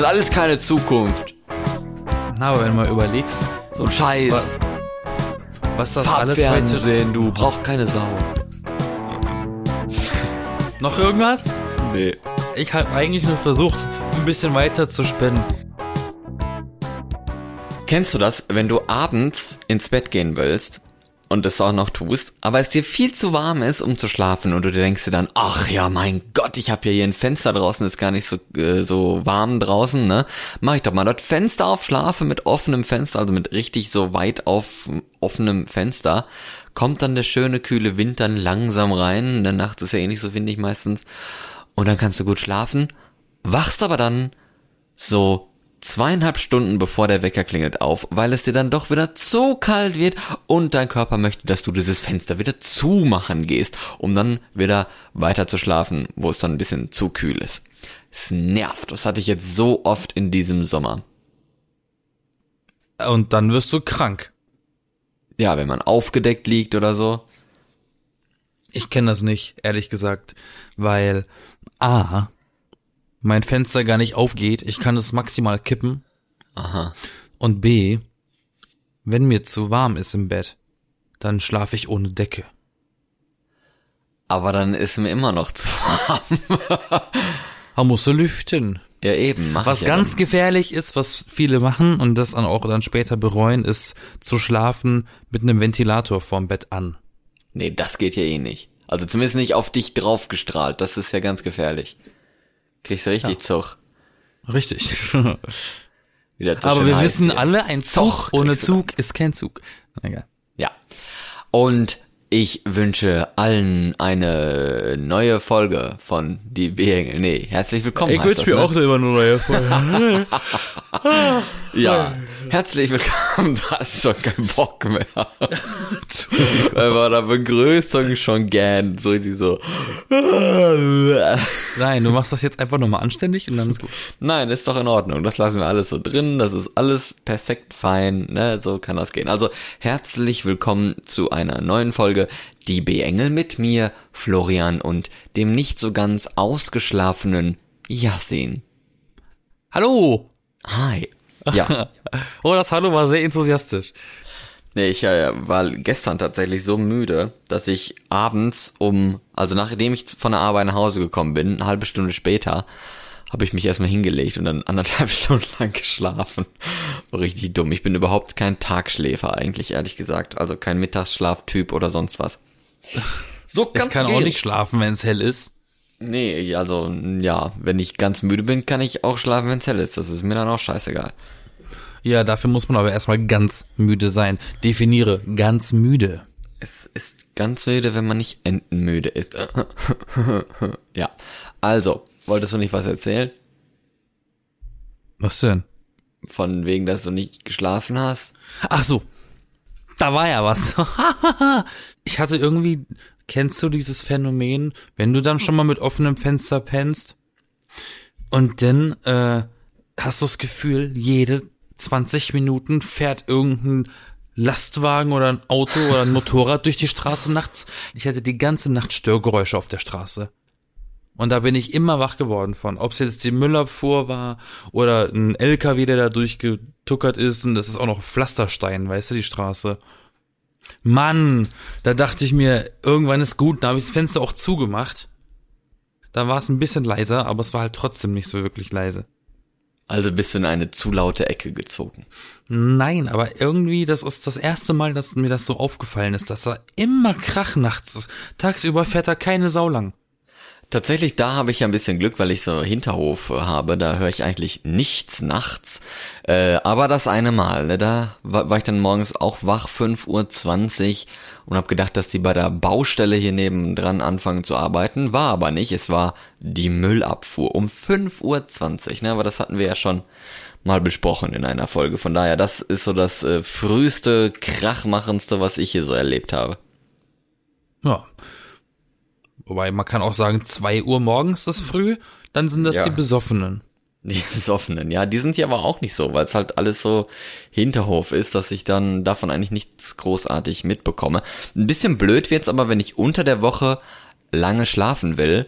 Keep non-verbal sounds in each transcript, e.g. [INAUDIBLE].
hat alles keine Zukunft. Na, aber wenn du mal überlegst, So ein Scheiß. was, was das alles heute... Farbfernsehen, du brauchst keine Sau. [LAUGHS] Noch irgendwas? Nee. Ich habe eigentlich nur versucht, ein bisschen weiter zu spinnen. Kennst du das, wenn du abends ins Bett gehen willst und es auch noch tust, aber es dir viel zu warm ist, um zu schlafen und du denkst dir dann, ach ja, mein Gott, ich habe ja hier ein Fenster draußen, ist gar nicht so äh, so warm draußen, ne? Mach ich doch mal das Fenster auf, schlafe mit offenem Fenster, also mit richtig so weit auf offenem Fenster. Kommt dann der schöne kühle Wind dann langsam rein, in der Nacht ist ja eh nicht so windig meistens und dann kannst du gut schlafen, wachst aber dann so zweieinhalb Stunden bevor der Wecker klingelt auf, weil es dir dann doch wieder zu kalt wird und dein Körper möchte, dass du dieses Fenster wieder zumachen gehst, um dann wieder weiter zu schlafen, wo es dann ein bisschen zu kühl ist. Es nervt. Das hatte ich jetzt so oft in diesem Sommer. Und dann wirst du krank. Ja, wenn man aufgedeckt liegt oder so. Ich kenne das nicht, ehrlich gesagt, weil A, mein Fenster gar nicht aufgeht, ich kann es maximal kippen. Aha. Und B, wenn mir zu warm ist im Bett, dann schlafe ich ohne Decke. Aber dann ist mir immer noch zu warm. [LAUGHS] Man muss so lüften. Ja, eben. Mach Was ja ganz dann. gefährlich ist, was viele machen und das dann auch dann später bereuen, ist zu schlafen mit einem Ventilator vorm Bett an. Nee, das geht ja eh nicht. Also zumindest nicht auf dich draufgestrahlt. Das ist ja ganz gefährlich. Kriegst du richtig Zug. Richtig. [LAUGHS] Aber wir wissen hier. alle, ein Zug Zug ohne Zug ist kein Zug. Egal. Ja. Und ich wünsche allen eine neue Folge von Die B-Engel. Nee, herzlich willkommen. heißt das, ne? immer nur neue Folge. [LAUGHS] [LAUGHS] Ja, herzlich willkommen. [LAUGHS] Du hast schon keinen Bock mehr. Weil bei der Begrüßung schon gern. So die so. Nein, du machst das jetzt einfach nochmal anständig und dann ist gut. Nein, ist doch in Ordnung. Das lassen wir alles so drin. Das ist alles perfekt fein. Ne? So kann das gehen. Also herzlich willkommen zu einer neuen Folge. Die B-Engel mit mir, Florian und dem nicht so ganz ausgeschlafenen Yassin. Hallo! Hi. Ja, [LAUGHS] Oh, das Hallo war sehr enthusiastisch. nee, ich äh, war gestern tatsächlich so müde, dass ich abends um, also nachdem ich von der Arbeit nach Hause gekommen bin, eine halbe Stunde später, habe ich mich erstmal hingelegt und dann anderthalb [LAUGHS] Stunden lang geschlafen. War richtig dumm. Ich bin überhaupt kein Tagschläfer eigentlich, ehrlich gesagt. Also kein Mittagsschlaftyp oder sonst was. So Ich kann auch nicht schlafen, wenn es hell ist. Nee, also ja, wenn ich ganz müde bin, kann ich auch schlafen, wenn es hell ist. Das ist mir dann auch scheißegal. Ja, dafür muss man aber erstmal ganz müde sein. Definiere ganz müde. Es ist ganz müde, wenn man nicht entenmüde ist. [LAUGHS] ja. Also, wolltest du nicht was erzählen? Was denn? Von wegen, dass du nicht geschlafen hast? Ach so. Da war ja was. [LAUGHS] ich hatte irgendwie, kennst du dieses Phänomen, wenn du dann schon mal mit offenem Fenster pennst und dann äh, hast du das Gefühl, jede 20 Minuten fährt irgendein Lastwagen oder ein Auto oder ein Motorrad durch die Straße nachts. Ich hatte die ganze Nacht Störgeräusche auf der Straße. Und da bin ich immer wach geworden von. Ob es jetzt die Müllabfuhr war oder ein LKW, der da durchgetuckert ist und das ist auch noch Pflasterstein, weißt du, die Straße. Mann, da dachte ich mir, irgendwann ist gut, da habe ich das Fenster auch zugemacht. Da war es ein bisschen leiser, aber es war halt trotzdem nicht so wirklich leise. Also bist du in eine zu laute Ecke gezogen. Nein, aber irgendwie, das ist das erste Mal, dass mir das so aufgefallen ist, dass da immer Krach nachts ist. Tagsüber fährt da keine Sau lang. Tatsächlich, da habe ich ja ein bisschen Glück, weil ich so Hinterhof äh, habe. Da höre ich eigentlich nichts nachts. Äh, aber das eine Mal, ne, da war, war ich dann morgens auch wach, 5.20 Uhr und habe gedacht, dass die bei der Baustelle hier nebendran anfangen zu arbeiten. War aber nicht. Es war die Müllabfuhr um 5.20 Uhr. Ne, aber das hatten wir ja schon mal besprochen in einer Folge. Von daher, das ist so das äh, früheste, krachmachendste, was ich hier so erlebt habe. Ja. Wobei man kann auch sagen, zwei Uhr morgens ist früh, dann sind das Ja. die Besoffenen. Die [LAUGHS] Besoffenen, ja, die sind hier aber auch nicht so, weil es halt alles so Hinterhof ist, dass ich dann davon eigentlich nichts großartig mitbekomme. Ein bisschen blöd wird's aber, wenn ich unter der Woche lange schlafen will,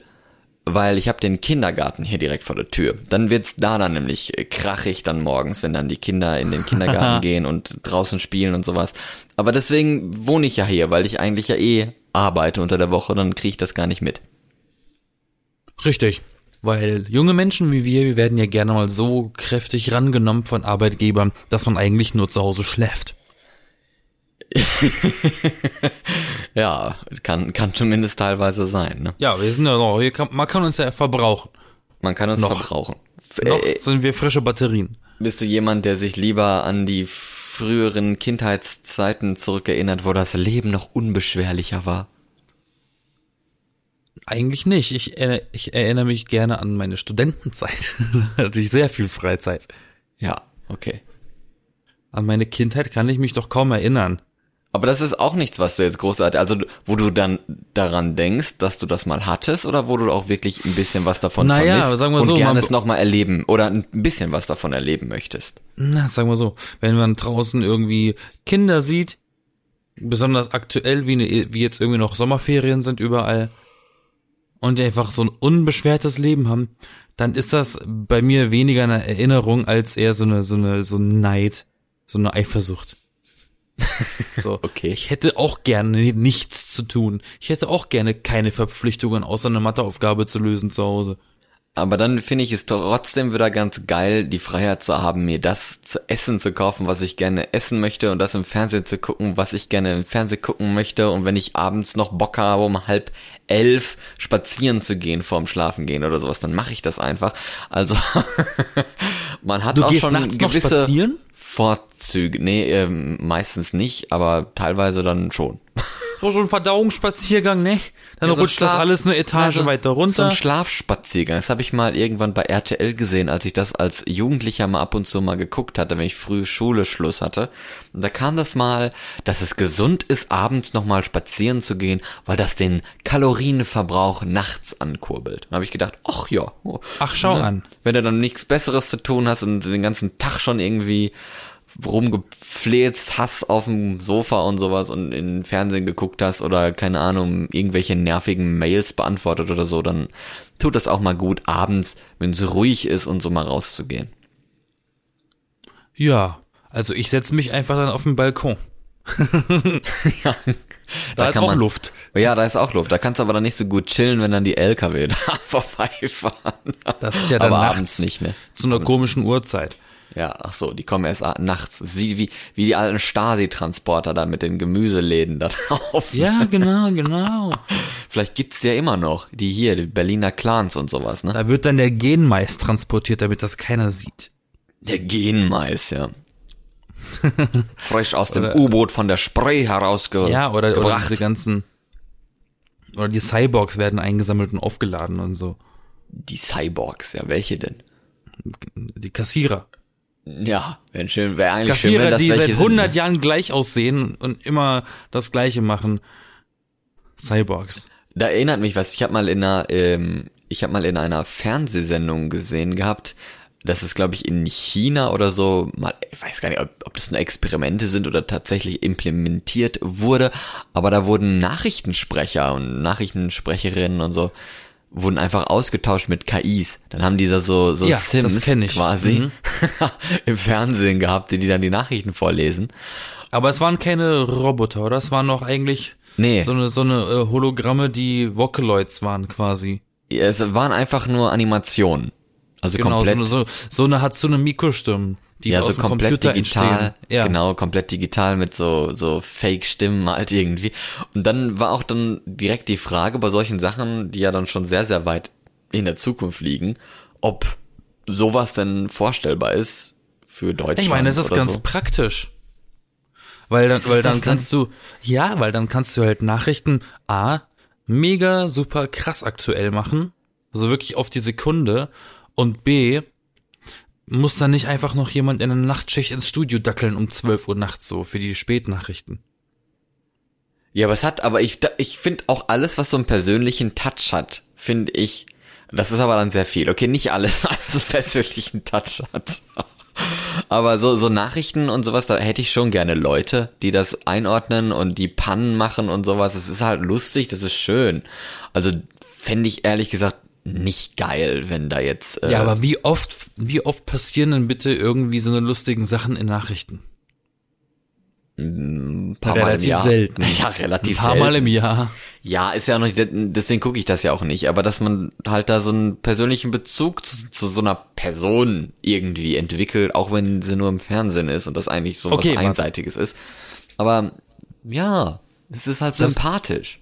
weil ich habe den Kindergarten hier direkt vor der Tür. Dann wird's da dann nämlich krachig dann morgens, wenn dann die Kinder in den Kindergarten [LAUGHS] gehen und draußen spielen und sowas. Aber deswegen wohne ich ja hier, weil ich eigentlich ja eh arbeite unter der Woche, dann kriege ich das gar nicht mit. Richtig. Weil junge Menschen wie wir, wir werden ja gerne mal so kräftig rangenommen von Arbeitgebern, dass man eigentlich nur zu Hause schläft. [LAUGHS] Ja, kann, kann zumindest teilweise sein. Ne? Ja, wir sind ja noch, kann, man kann uns ja verbrauchen. Man kann uns Noch. verbrauchen. Noch Äh, sind wir frische Batterien. bist du jemand, der sich lieber an die früheren Kindheitszeiten zurückerinnert, wo das Leben noch unbeschwerlicher war? Eigentlich nicht. Ich, erinner- ich erinnere mich gerne an meine Studentenzeit. [LAUGHS] da hatte ich sehr viel Freizeit. Ja, okay. An meine Kindheit kann ich mich doch kaum erinnern. Aber das ist auch nichts, was du jetzt großartig, also wo du dann daran denkst, dass du das mal hattest oder wo du auch wirklich ein bisschen was davon Naja, vermisst sagen wir und so, gerne man- es nochmal erleben oder ein bisschen was davon erleben möchtest. Na, sagen wir so, wenn man draußen irgendwie Kinder sieht, besonders aktuell, wie, ne, wie jetzt irgendwie noch Sommerferien sind überall, und die einfach so ein unbeschwertes Leben haben, dann ist das bei mir weniger eine Erinnerung als eher so eine, so eine, so ein Neid, so eine Eifersucht. [LAUGHS] So. Okay. Ich hätte auch gerne nichts zu tun. Ich hätte auch gerne keine Verpflichtungen, außer eine Matheaufgabe zu lösen zu Hause. Aber dann finde ich es trotzdem wieder ganz geil, die Freiheit zu haben, mir das zu essen zu kaufen, was ich gerne essen möchte und das im Fernsehen zu gucken, was ich gerne im Fernsehen gucken möchte. Und wenn ich abends noch Bock habe, um halb elf spazieren zu gehen vorm Schlafen gehen oder sowas, dann mache ich das einfach. Also [LAUGHS] man hat Du auch gehst schon nachts noch gewisse spazieren? Vorzüge. Nee, ähm, meistens nicht, aber teilweise dann schon. [LAUGHS] So, so ein Verdauungsspaziergang, ne? Dann Ja, so rutscht das Schlaf- alles eine Etage Ja, so- weiter So runter. ein Schlafspaziergang. Das habe ich mal irgendwann bei RTL gesehen, als ich das als Jugendlicher mal ab und zu mal geguckt hatte, wenn ich früh Schule Schluss hatte. Und da kam das mal, dass es gesund ist, abends nochmal spazieren zu gehen, weil das den Kalorienverbrauch nachts ankurbelt. Da habe ich gedacht, ach ja. oh, Ach, schau an. Wenn du dann nichts Besseres zu tun hast und den ganzen Tag schon irgendwie rumgefläzt hast auf dem Sofa und sowas und in Fernsehen geguckt hast oder keine Ahnung, irgendwelche nervigen Mails beantwortet oder so, dann tut das auch mal gut abends, wenn es ruhig ist und so mal rauszugehen. Ja, also ich setze mich einfach dann auf den Balkon. [LAUGHS] ja, Da, ist kann auch man- Luft. Ja, da ist auch Luft. Da kannst du aber dann nicht so gut chillen, wenn dann die LKW [LAUGHS] da vorbeifahren. Das ist ja dann aber nachts abends nicht, ne? zu einer komischen Uhrzeit. Ja, ach so, die kommen erst nachts. Wie, wie, wie die alten Stasi-Transporter da mit den Gemüseläden da [LAUGHS] drauf. Ja, genau, genau. Vielleicht gibt's die ja immer noch, die hier, die Berliner Clans und sowas, ne? Da wird dann der Genmais transportiert, damit das keiner sieht. Der Genmais, ja. [LAUGHS] Frisch aus dem U-Boot von der Spree herausge Ja, oder, oder diese ganzen, oder die Cyborgs werden eingesammelt und aufgeladen und so. die Cyborgs, ja, welche denn? Die Kassierer. Ja, wäre schön, wäre eigentlich schön, Kassierer, wenn das die seit 100 sind. ne? Jahren gleich aussehen und immer das Gleiche machen. Cyborgs. Da erinnert mich was, ich habe mal in einer, ähm, ich habe mal in einer Fernsehsendung gesehen gehabt, das ist, glaube ich, in China oder so, mal, ich weiß gar nicht, ob, ob das nur Experimente sind oder tatsächlich implementiert wurde, aber da wurden Nachrichtensprecher und Nachrichtensprecherinnen und so, wurden einfach ausgetauscht mit KIs. Dann haben die da so, so Ja, das Sims quasi Mhm. [LAUGHS] im Fernsehen gehabt, die, die dann die Nachrichten vorlesen. Aber es waren keine Roboter, oder? Es waren noch eigentlich Nee. so eine, so eine äh, Hologramme, die Vocaloids waren quasi. Ja, Es waren einfach nur Animationen. Also Genau, so komplett. eine, so, so eine hat so eine Mikrostimmen, die ja, aus so dem komplett Computer digital, entstehen. Ja. genau, komplett digital mit so, so Fake-Stimmen halt irgendwie. Und dann war auch dann direkt die Frage bei solchen Sachen, die ja dann schon sehr, sehr weit in der Zukunft liegen, ob sowas denn vorstellbar ist für Deutschland. Ich meine, es ist ganz so. praktisch. Weil dann, Ist weil dann- kannst du, ja, weil dann kannst du halt Nachrichten A, mega super krass aktuell machen. Also wirklich auf die Sekunde. Und B, muss dann nicht einfach noch jemand in der Nachtschicht ins Studio dackeln um 12 Uhr nachts so für die Spätnachrichten. Ja, aber es hat, aber ich, ich finde auch alles, was so einen persönlichen Touch hat, finde ich, das ist aber dann sehr viel. Okay, nicht alles, [LAUGHS] was einen persönlichen Touch hat. Aber so, so Nachrichten und sowas, da hätte ich schon gerne Leute, die das einordnen und die Pannen machen und sowas. Es ist halt lustig, das ist schön. Also fände ich ehrlich gesagt nicht geil, wenn da jetzt. Äh, Ja, aber wie oft, wie oft passieren denn bitte irgendwie so eine lustigen Sachen in Nachrichten? ein paar Mal im relativ Jahr. selten. [LAUGHS] Ja, relativ Ein paar selten. Mal im Jahr. Ja, ist ja auch nicht, deswegen gucke ich das ja auch nicht, aber dass man halt da so einen persönlichen Bezug zu, zu so einer Person irgendwie entwickelt, auch wenn sie nur im Fernsehen ist und das eigentlich so Okay, was. Einseitiges ist. Aber ja, es ist halt Das- sympathisch.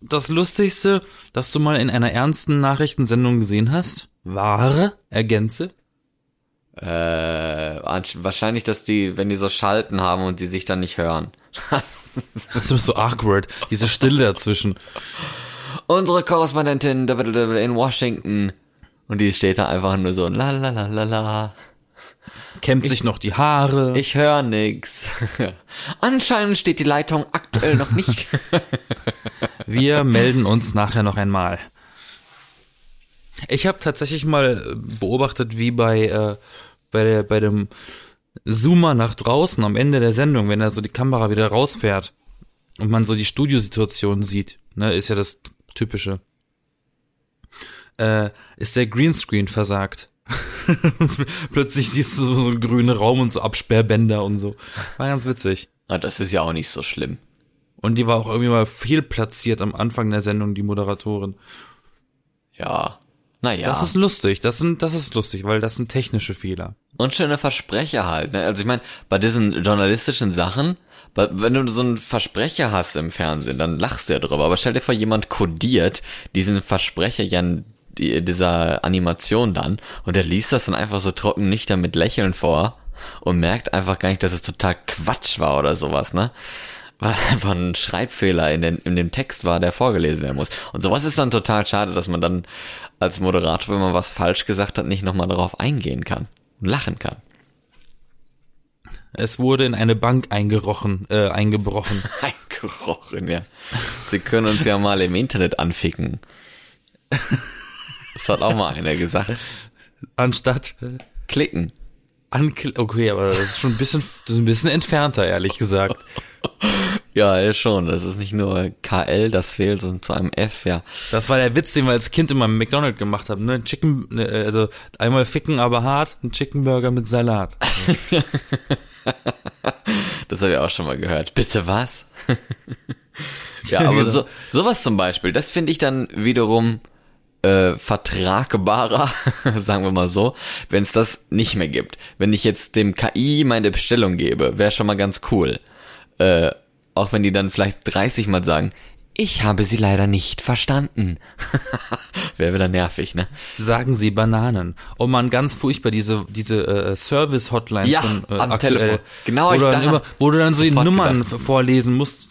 Das Lustigste, das du mal in einer ernsten Nachrichtensendung gesehen hast, war, ergänze, Äh, ansch- wahrscheinlich, dass die, wenn die so Schalten haben und die sich dann nicht hören. [LAUGHS] das ist so awkward, diese Stille dazwischen. Unsere Korrespondentin in Washington. Und die steht da einfach nur so, la la la la la. Kämmt sich noch die Haare. Ich höre nix. [LAUGHS] Anscheinend steht die Leitung aktuell noch nicht. [LAUGHS] Wir melden uns nachher noch einmal. Ich habe tatsächlich mal äh, beobachtet, wie bei, äh, bei, der, bei dem Zoomer nach draußen am Ende der Sendung, wenn er so die Kamera wieder rausfährt und man so die Studiosituation sieht, ne, ist ja das Typische, äh, ist der Greenscreen versagt. [LAUGHS] Plötzlich siehst du so, so einen grünen Raum und so Absperrbänder und so. War ganz witzig. Ah, das ist ja auch nicht so schlimm. Und die war auch irgendwie mal fehlplatziert am Anfang der Sendung, die Moderatorin. Ja. Naja. Das ist lustig, das sind, das ist lustig, weil das sind technische Fehler. Und schöne Versprecher halt. Ne? Also ich meine, bei diesen journalistischen Sachen, wenn du so einen Versprecher hast im Fernsehen, dann lachst du ja drüber. Aber stell dir vor, jemand kodiert diesen Versprecher ja dieser Animation dann und der liest das dann einfach so trocken nicht mit Lächeln vor und merkt einfach gar nicht, dass es total Quatsch war oder sowas, ne? Weil [LAUGHS] einfach ein Schreibfehler in, den, in dem Text war, der vorgelesen werden muss. Und sowas ist dann total schade, dass man dann als Moderator, wenn man was falsch gesagt hat, nicht nochmal darauf eingehen kann und lachen kann. Es wurde in eine Bank eingerochen, äh, eingebrochen. [LAUGHS] Eingerochen, ja. Sie können uns ja mal im Internet anficken. [LAUGHS] Das hat auch mal einer gesagt. Anstatt Klicken. ankl Okay, aber das ist schon ein bisschen, das ist ein bisschen entfernter, ehrlich gesagt. Ja, ja, schon. Das ist nicht nur KL, das fehlt, sondern zu einem F, ja. Das war der Witz, den wir als Kind immer im McDonald's gemacht haben, ne? Ein Chicken, ne, also einmal ficken, aber hart, ein Chicken Burger mit Salat. [LAUGHS] Das habe ich auch schon mal gehört. Bitte was? [LAUGHS] ja, aber [LAUGHS] genau. so, sowas zum Beispiel, das finde ich dann wiederum äh, vertragbarer, [LAUGHS] sagen wir mal so, wenn es das nicht mehr gibt. Wenn ich jetzt dem KI meine Bestellung gebe, wäre schon mal ganz cool. Äh, auch wenn die dann vielleicht 30 Mal sagen, ich habe sie leider nicht verstanden. [LAUGHS] wäre wieder nervig, ne? Sagen Sie Bananen. Oh man, ganz furchtbar, diese, diese äh, Service-Hotlines Ja, von äh, am aktuell. Telefon. Genau, wo ich du, dann immer, wo du dann so die Nummern gedacht. vorlesen musst.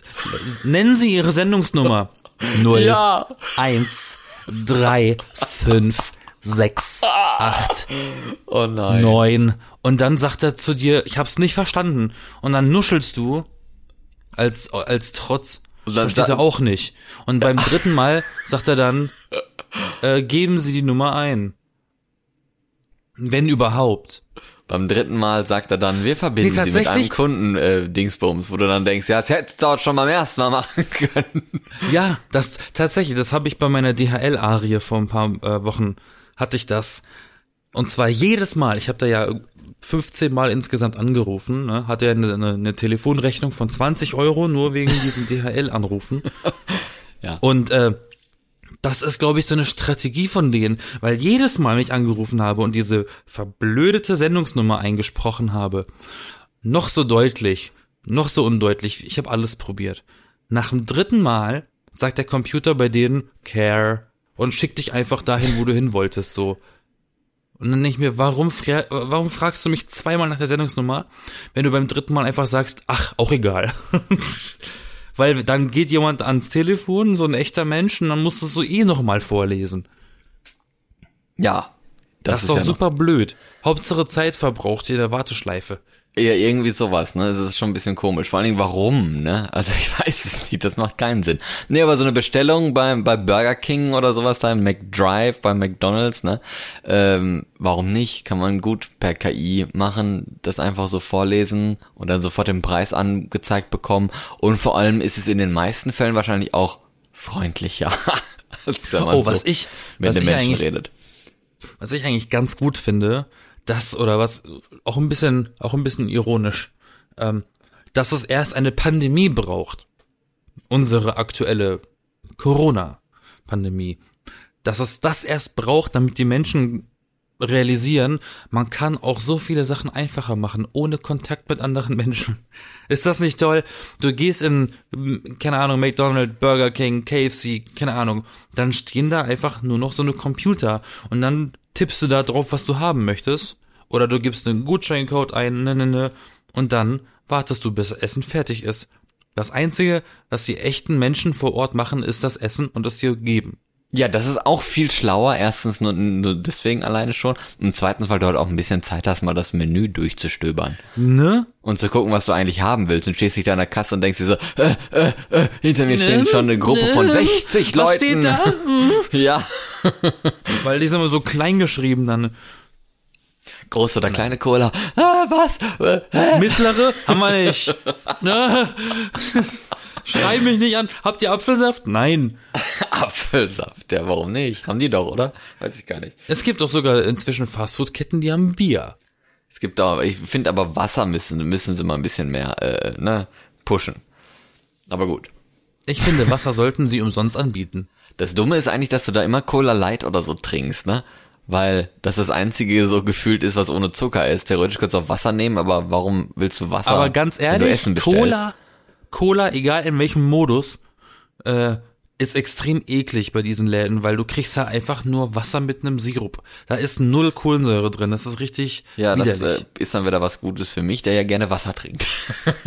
Nennen Sie Ihre Sendungsnummer. [LAUGHS] Null. Ja. Eins, drei, fünf, sechs, acht, Oh neun. Und dann sagt er zu dir, ich hab's nicht verstanden. Und dann nuschelst du als, als Trotz. Und dann Versteht er auch nicht. Und beim [LAUGHS] dritten Mal sagt er dann, äh, geben Sie die Nummer ein. Wenn überhaupt. Beim dritten Mal sagt er dann, wir verbinden Nee, sie mit einem Kunden äh, Dingsbums, wo du dann denkst, ja, das hättest du dort schon beim ersten Mal machen [LAUGHS] können. Ja, das tatsächlich, das habe ich bei meiner DHL-Arie vor ein paar äh, Wochen, hatte ich das. Und zwar jedes Mal, ich habe da ja 15 Mal insgesamt angerufen, ne, hatte ja eine, eine, eine Telefonrechnung von 20 Euro nur wegen diesen [LAUGHS] DHL-Anrufen. Ja. Und äh, das ist, glaube ich, so eine Strategie von denen, weil jedes Mal, wenn ich angerufen habe und diese verblödete Sendungsnummer eingesprochen habe, noch so deutlich, noch so undeutlich, ich habe alles probiert. Nach dem dritten Mal sagt der Computer bei denen Care und schickt dich einfach dahin, wo du hin wolltest, so. Und dann denke ich mir, warum, warum fragst du mich zweimal nach der Sendungsnummer, wenn du beim dritten Mal einfach sagst, ach, auch egal. [LAUGHS] Weil dann geht jemand ans Telefon, so ein echter Mensch, und dann musst du es so eh nochmal vorlesen. Ja. Das, ist doch ja super blöd. Hauptsache Zeit verbraucht in der Warteschleife. Ja, irgendwie sowas, ne? Es ist schon ein bisschen komisch. Vor allen Dingen, warum, ne? Also [LAUGHS] ich weiß es nicht, das macht keinen Sinn. Nee, aber so eine Bestellung bei, bei Burger King oder sowas da im McDrive, bei McDonalds, ne? Ähm, warum nicht? Kann man gut per KI machen, das einfach so vorlesen und dann sofort den Preis angezeigt bekommen. Und vor allem ist es in den meisten Fällen wahrscheinlich auch freundlicher. [LAUGHS] als wenn man Oh, was so ich, mit was den Menschen redet. was ich eigentlich ganz gut finde, das oder was auch ein bisschen, auch ein bisschen ironisch, ähm, dass es erst eine Pandemie braucht. Unsere aktuelle Corona-Pandemie. Dass es das erst braucht, damit die Menschen realisieren, man kann auch so viele Sachen einfacher machen, ohne Kontakt mit anderen Menschen. [LAUGHS] Ist das nicht toll? Du gehst in, keine Ahnung, McDonald's, Burger King, KFC, keine Ahnung, dann stehen da einfach nur noch so eine Computer und dann tippst du da drauf, was du haben möchtest, oder du gibst einen Gutscheincode ein, ne, ne, ne, und dann wartest du, bis Essen fertig ist. Das Einzige, was die echten Menschen vor Ort machen, ist das Essen und es dir geben. Ja, das ist auch viel schlauer. Erstens nur, nur deswegen alleine schon. Und zweitens, weil du halt auch ein bisschen Zeit hast, mal das Menü durchzustöbern. Ne? Und zu gucken, was du eigentlich haben willst. Und stehst dich da an der Kasse und denkst dir so, äh, äh, äh, hinter mir stehen schon eine Gruppe von 60 Leuten. Was steht da? [LAUGHS] Ja. Weil die sind immer so klein geschrieben dann. Große oder kleine Cola. Ah, was? Äh, hä? Mittlere haben wir nicht. [LAUGHS] Ne? Schrei mich nicht an. Habt ihr Apfelsaft? Nein. [LAUGHS] Apfelsaft. Ja, warum nicht? Haben die doch, oder? Weiß ich gar nicht. Es gibt doch sogar inzwischen Fastfood-Ketten, die haben Bier. Es gibt auch, ich finde aber Wasser müssen, müssen sie mal ein bisschen mehr, äh, ne, pushen. Aber gut. Ich finde, Wasser sollten sie umsonst anbieten. Das Dumme ist eigentlich, dass du da immer Cola Light oder so trinkst, ne? Weil das das einzige so gefühlt ist, was ohne Zucker ist. Theoretisch könntest du auch Wasser nehmen, aber warum willst du Wasser? Aber ganz ehrlich? Cola, Cola, egal in welchem Modus, äh, ist extrem eklig bei diesen Läden, weil du kriegst da einfach nur Wasser mit einem Sirup. Da ist null Kohlensäure drin. Das ist richtig Ja, das widerlich. äh, ist dann wieder was Gutes für mich, der ja gerne Wasser trinkt.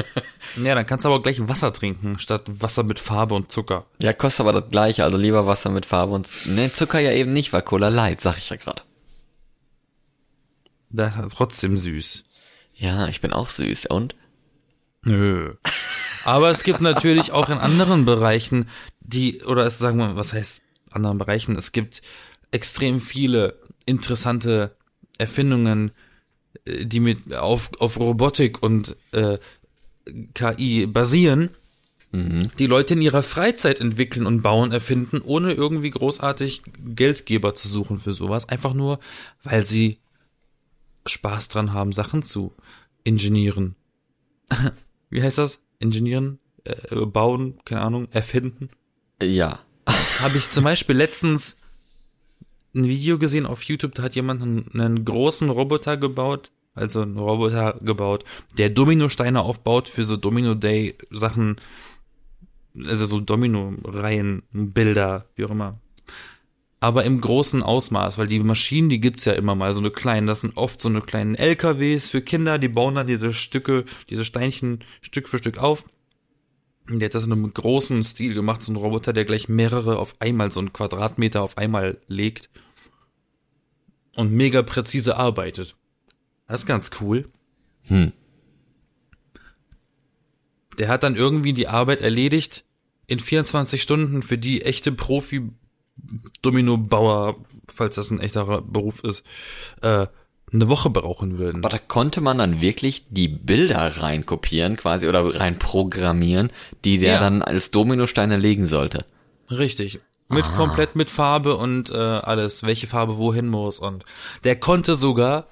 [LAUGHS] ja, dann kannst du aber auch gleich Wasser trinken, statt Wasser mit Farbe und Zucker. ja, kostet aber das gleiche, also lieber Wasser mit Farbe und, ne, Zucker ja eben nicht, weil Cola Light, sag ich ja gerade. Das ist trotzdem süß. Ja, ich bin auch süß, und? Nö. Aber es gibt natürlich auch in anderen Bereichen, die, oder es sagen wir, was heißt anderen Bereichen, es gibt extrem viele interessante Erfindungen, äh, die mit auf, auf Robotik und äh, KI basieren, die Leute in ihrer Freizeit entwickeln und bauen, erfinden, ohne irgendwie großartig Geldgeber zu suchen für sowas. Einfach nur, weil sie Spaß dran haben, Sachen zu ingenieren. [LAUGHS] Wie heißt das? Ingenieren? Äh, bauen? Keine Ahnung. Erfinden? Ja. [LAUGHS] Habe ich zum Beispiel letztens ein Video gesehen auf YouTube, da hat jemand einen, einen großen Roboter gebaut, also einen Roboter gebaut, der Dominosteine aufbaut für so Domino Day Sachen, also so Domino-Reihen, Bilder, wie auch immer. Aber im großen Ausmaß, weil die Maschinen, die gibt's ja immer mal, so eine kleinen, das sind oft so eine kleinen LKWs für Kinder, die bauen dann diese Stücke, diese Steinchen Stück für Stück auf. Und Der hat das in einem großen Stil gemacht, so ein Roboter, der gleich mehrere auf einmal, so einen Quadratmeter auf einmal legt. Und mega präzise arbeitet. Das ist ganz cool. Hm. Der hat dann irgendwie die Arbeit erledigt in 24 Stunden, für die echte Profi-Domino-Bauer, falls das ein echter Beruf ist, äh, eine Woche brauchen würden. Aber da konnte man dann wirklich die Bilder reinkopieren quasi oder rein programmieren, die der Ja. dann als Dominosteine legen sollte. Richtig. Mit komplett mit Farbe und äh, alles, welche Farbe wohin muss und der konnte sogar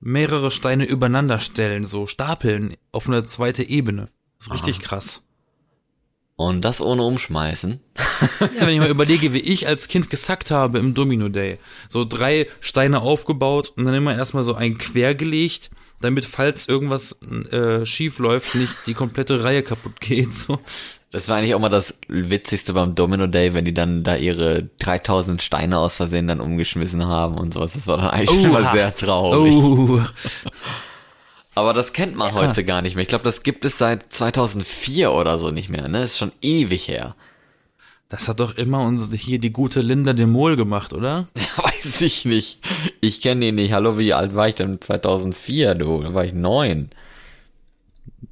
mehrere Steine übereinander stellen, so stapeln auf eine zweite Ebene. Das ist richtig krass. Und das ohne umschmeißen. Ja, [LAUGHS] wenn ich mal überlege, wie ich als Kind gesackt habe im Domino Day. So drei Steine aufgebaut und dann immer erstmal so ein quer gelegt, damit falls irgendwas äh, schief läuft, nicht die komplette Reihe kaputt geht. So. Das war eigentlich auch mal das Witzigste beim Domino Day, wenn die dann da ihre 3000 Steine aus Versehen dann umgeschmissen haben und sowas. Das war dann eigentlich schon Oha. mal sehr traurig. Oh. [LAUGHS] Aber das kennt man heute gar nicht mehr. Ich glaube, das gibt es seit 2004 oder so nicht mehr, ne? Ist schon ewig her. Das hat doch immer uns hier die gute Linda de Mol gemacht, oder? [LAUGHS] Weiß ich nicht. Ich kenne ihn nicht. Hallo, wie alt war ich denn 2004, du? Da war ich neun.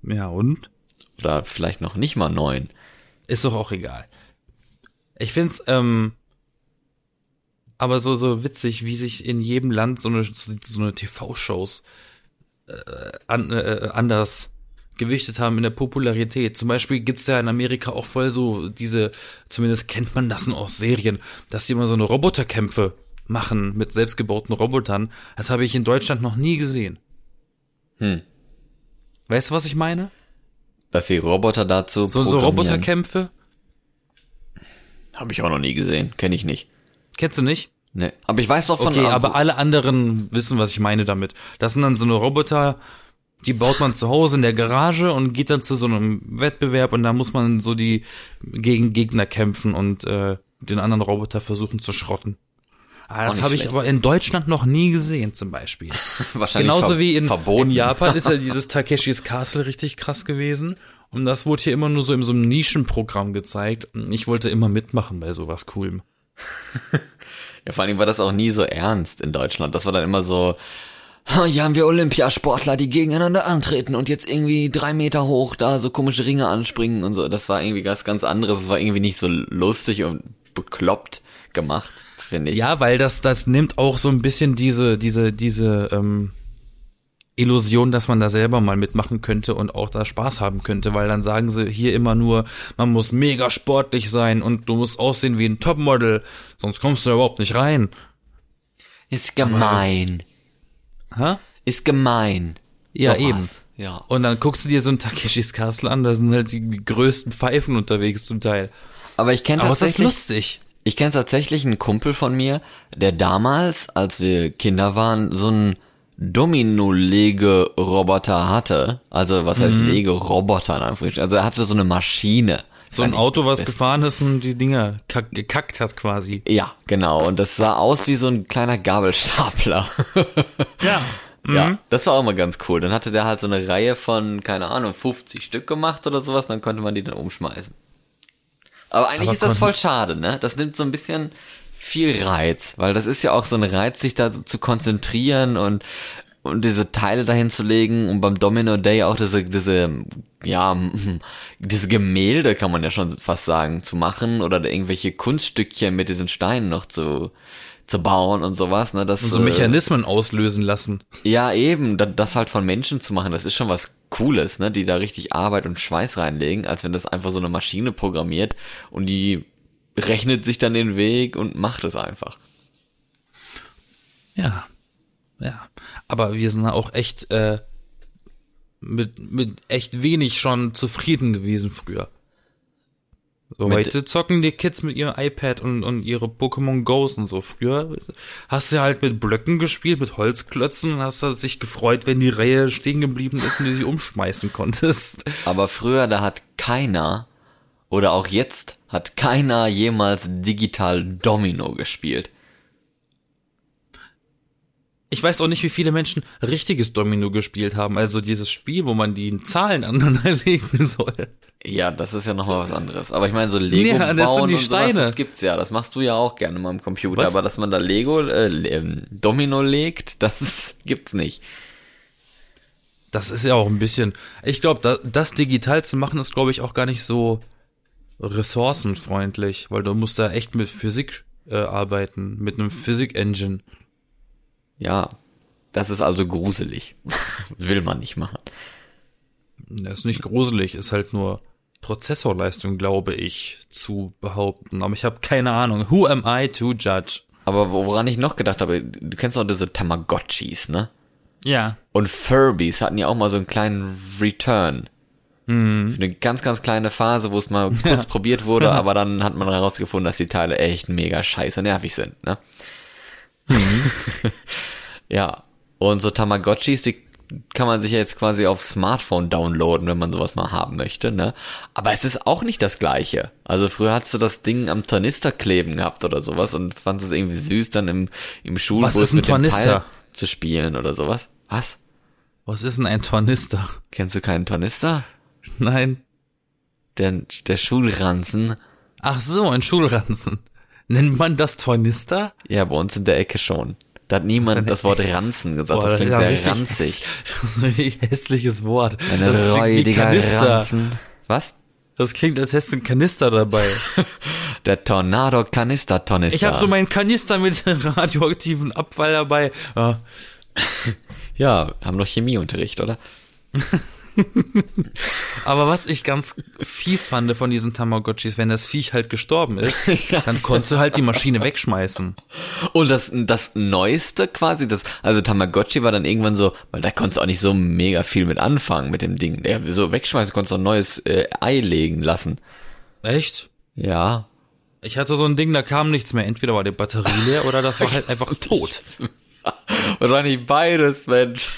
Ja, und? Oder vielleicht noch nicht mal neun. Ist doch auch egal. Ich find's, ähm, aber so, so witzig, wie sich in jedem Land so eine, so eine TV-Shows äh, an, äh, anders gewichtet haben in der Popularität. Zum Beispiel gibt's ja in Amerika auch voll so diese, zumindest kennt man das aus Serien, dass die immer so eine Roboterkämpfe machen mit selbstgebauten Robotern. Das habe ich in Deutschland noch nie gesehen. Hm. Weißt du, was ich meine? Dass die Roboter dazu So, so Roboterkämpfe? Habe ich auch noch nie gesehen. Kenne ich nicht. Kennst du nicht? Nee. Aber ich weiß doch von... Okay, aber alle anderen wissen, was ich meine damit. Das sind dann so eine Roboter, die baut man zu Hause in der Garage und geht dann zu so einem Wettbewerb und da muss man so die gegen Gegner kämpfen und äh, den anderen Roboter versuchen zu schrotten. Ah, das habe ich aber in Deutschland noch nie gesehen, zum Beispiel. [LAUGHS] Wahrscheinlich Genauso wie in, verboten. in Japan ist ja dieses Takeshis Castle richtig krass gewesen. Und das wurde hier immer nur so in so einem Nischenprogramm gezeigt. Ich wollte immer mitmachen bei sowas Coolem. [LAUGHS] Ja, vor allem war das auch nie so ernst in Deutschland. Das war dann immer so, "Ha, hier haben wir Olympiasportler, die gegeneinander antreten und jetzt irgendwie drei Meter hoch da so komische Ringe anspringen und so. Das war irgendwie was ganz anderes. Es war irgendwie nicht so lustig und bekloppt gemacht, finde ich. Ja, weil das, das nimmt auch so ein bisschen diese, diese, diese ähm, Illusion, dass man da selber mal mitmachen könnte und auch da Spaß haben könnte, weil dann sagen sie hier immer nur, man muss mega sportlich sein und du musst aussehen wie ein Topmodel, sonst kommst du überhaupt nicht rein. Ist gemein. Hä? Ist gemein. Ja, Sowas. eben. Ja. Und dann guckst du dir so ein Takeshis Castle an, da sind halt die, die größten Pfeifen unterwegs zum Teil. Aber ich kenne Aber es ist tatsächlich, lustig. ich kenne tatsächlich einen Kumpel von mir, der damals, als wir Kinder waren, so einen Domino-Lege-Roboter hatte. Also, was heißt Lege-Roboter in Anführungsstrichen? Also, er hatte so eine Maschine. So ein Auto, was Beste. gefahren ist und die Dinger kack, gekackt hat quasi. Ja, genau. Und das sah aus wie so ein kleiner Gabelstapler. [LAUGHS] Ja. Ja, das war auch mal ganz cool. Dann hatte der halt so eine Reihe von, keine Ahnung, 50 Stück gemacht oder sowas, dann konnte man die dann umschmeißen. Aber eigentlich Aber ist das voll schade, ne? Das nimmt so ein bisschen viel Reiz, weil das ist ja auch so ein Reiz, sich da zu konzentrieren und und diese Teile dahin zu legen und beim Domino Day auch diese diese ja [LAUGHS] diese Gemälde kann man ja schon fast sagen zu machen oder irgendwelche Kunststückchen mit diesen Steinen noch zu zu bauen und sowas, ne? Das So äh, Mechanismen auslösen lassen. ja, eben, da- das halt von Menschen zu machen, das ist schon was Cooles, ne? Die da richtig Arbeit und Schweiß reinlegen, als wenn das einfach so eine Maschine programmiert und die rechnet sich dann den Weg und macht es einfach. Ja. Ja. Aber wir sind auch echt äh, mit, mit echt wenig schon zufrieden gewesen früher. So, Mit- heute zocken die Kids mit ihrem iPad und, und ihre Pokémon Go's und so. Früher hast du halt mit Blöcken gespielt, mit Holzklötzen und hast du dich gefreut, wenn die Reihe stehen geblieben ist und du sie umschmeißen konntest. Aber früher, da hat keiner, oder auch jetzt, hat keiner jemals digital Domino gespielt. Ich weiß auch nicht, wie viele Menschen richtiges Domino gespielt haben. Also dieses Spiel, wo man die Zahlen [LAUGHS] aneinander legen soll. Ja, das ist ja nochmal was anderes. Aber ich meine, so Lego Ja, das sind bauen die und sowas, Steine. das gibt's ja. Das machst du ja auch gerne mal im Computer. Was? Aber dass man da Lego, äh, ähm, Domino legt, [LAUGHS] das gibt's nicht. Das ist ja auch ein bisschen. Ich glaube, da, das digital zu machen, ist, glaube ich, auch gar nicht so ressourcenfreundlich, weil du musst da echt mit Physik äh, arbeiten, mit einem Physik-Engine. Ja, das ist also gruselig. [LAUGHS] Will man nicht machen. Das ist nicht gruselig, ist halt nur Prozessorleistung, glaube ich, zu behaupten. Aber ich habe keine Ahnung. Who am I to judge? Aber woran ich noch gedacht habe, du kennst auch diese Tamagotchis, ne? Ja. Und Furbies hatten ja auch mal so einen kleinen Return. Mhm. Für eine ganz, ganz kleine Phase, wo es mal [LAUGHS] kurz probiert wurde, [LAUGHS] aber dann hat man herausgefunden, dass die Teile echt mega scheiße nervig sind, ne? Mhm. [LAUGHS] ja. Und so Tamagotchis, die kann man sich ja jetzt quasi aufs Smartphone downloaden, wenn man sowas mal haben möchte, ne? Aber es ist auch nicht das gleiche. Also früher hast du das Ding am Tornister kleben gehabt oder sowas und fandest es irgendwie süß, dann im, im Schulbus Was ist ein mit dem Tornister? Teil zu spielen oder sowas. Was? Was ist denn ein Tornister? Kennst du keinen Tornister? [LAUGHS] Nein. Der, der Schulranzen. Ach so, ein Schulranzen. Nennt man das Tornister? Ja, bei uns in der Ecke schon. Da hat niemand das Wort Ranzen gesagt. Boah, das klingt ja sehr richtig ranzig. [LAUGHS] Richtig hässliches Wort. Ein das räudiger Kanister. Ranzen. Was? Das klingt, als hättest du einen Kanister dabei. [LAUGHS] Der Tornado Kanister Tornister. Ich habe so meinen Kanister mit radioaktiven Abfall dabei. Ja, Ja, haben noch Chemieunterricht, oder? [LAUGHS] Aber was ich ganz fies fand von diesen Tamagotchis, wenn das Viech halt gestorben ist, [LAUGHS] dann konntest du halt die Maschine wegschmeißen. Und das, das Neueste quasi, das, also Tamagotchi war dann irgendwann so, weil da konntest du auch nicht so mega viel mit anfangen mit dem Ding. Ja, so wegschmeißen konntest du ein neues äh, Ei legen lassen. Echt? Ja. Ich hatte so ein Ding, da kam nichts mehr. Entweder war die Batterie leer oder das war [LAUGHS] halt einfach tot. Wahrscheinlich beides, Mensch.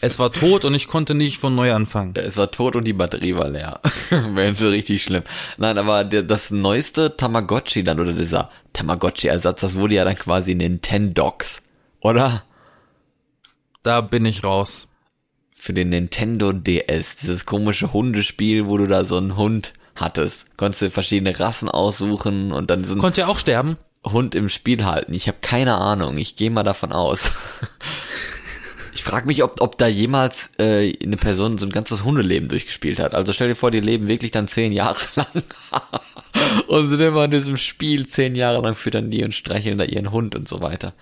Es war tot und ich konnte nicht von neu anfangen. Es war tot und die Batterie war leer. [LAUGHS] Mensch, richtig schlimm. Nein, aber der, das neueste Tamagotchi dann, oder dieser Tamagotchi-Ersatz, das wurde ja dann quasi Nintendox, oder? Da bin ich raus. Für den Nintendo DS, dieses komische Hundespiel, wo du da so einen Hund hattest. Konntest du verschiedene Rassen aussuchen und dann so einen Konnte ja auch sterben. Hund im Spiel halten. Ich habe keine Ahnung. Ich gehe mal davon aus. [LAUGHS] Frage mich, ob, ob da jemals äh, eine Person so ein ganzes Hundeleben durchgespielt hat. Also stell dir vor, die leben wirklich dann zehn Jahre [LAUGHS] lang und sind immer in diesem Spiel zehn Jahre lang füttern die und streicheln da ihren Hund und so weiter.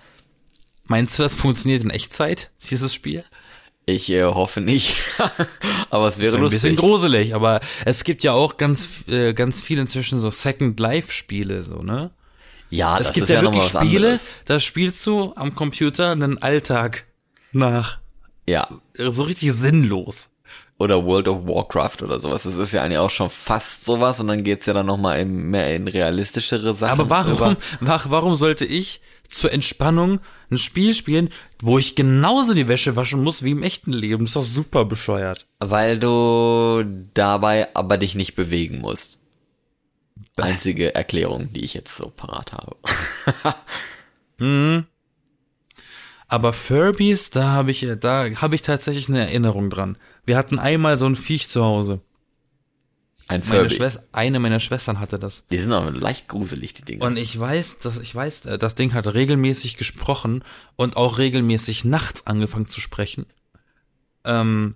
Meinst du, das funktioniert in Echtzeit, dieses Spiel? Ich äh, hoffe nicht, [LAUGHS] aber es wäre Ein bisschen lustig. gruselig, aber es gibt ja auch ganz, äh, ganz viel inzwischen so Second Life Spiele, so, ne? Ja, Es das gibt ist ja, ja wirklich Spiele, da spielst du am Computer einen Alltag nach. Ja, So richtig sinnlos. oder World of Warcraft oder sowas. Das ist ja eigentlich auch schon fast sowas und dann geht's ja dann nochmal mehr in realistischere Sachen. Aber warum, über. wa- [LAUGHS] warum sollte ich zur Entspannung ein Spiel spielen, wo ich genauso die Wäsche waschen muss wie im echten Leben? Das ist doch super bescheuert. Weil du dabei aber dich nicht bewegen musst. Einzige Erklärung, die ich jetzt so parat habe. [LAUGHS] Aber Furbies, da habe ich, da habe ich tatsächlich eine Erinnerung dran. Wir hatten einmal so ein Viech zu Hause. Ein Meine Furby. Schwester, eine meiner Schwestern hatte das. Die sind aber leicht gruselig, die Dinge. Und ich weiß, dass ich weiß, äh, das Ding hat regelmäßig gesprochen und auch regelmäßig nachts angefangen zu sprechen. Ähm,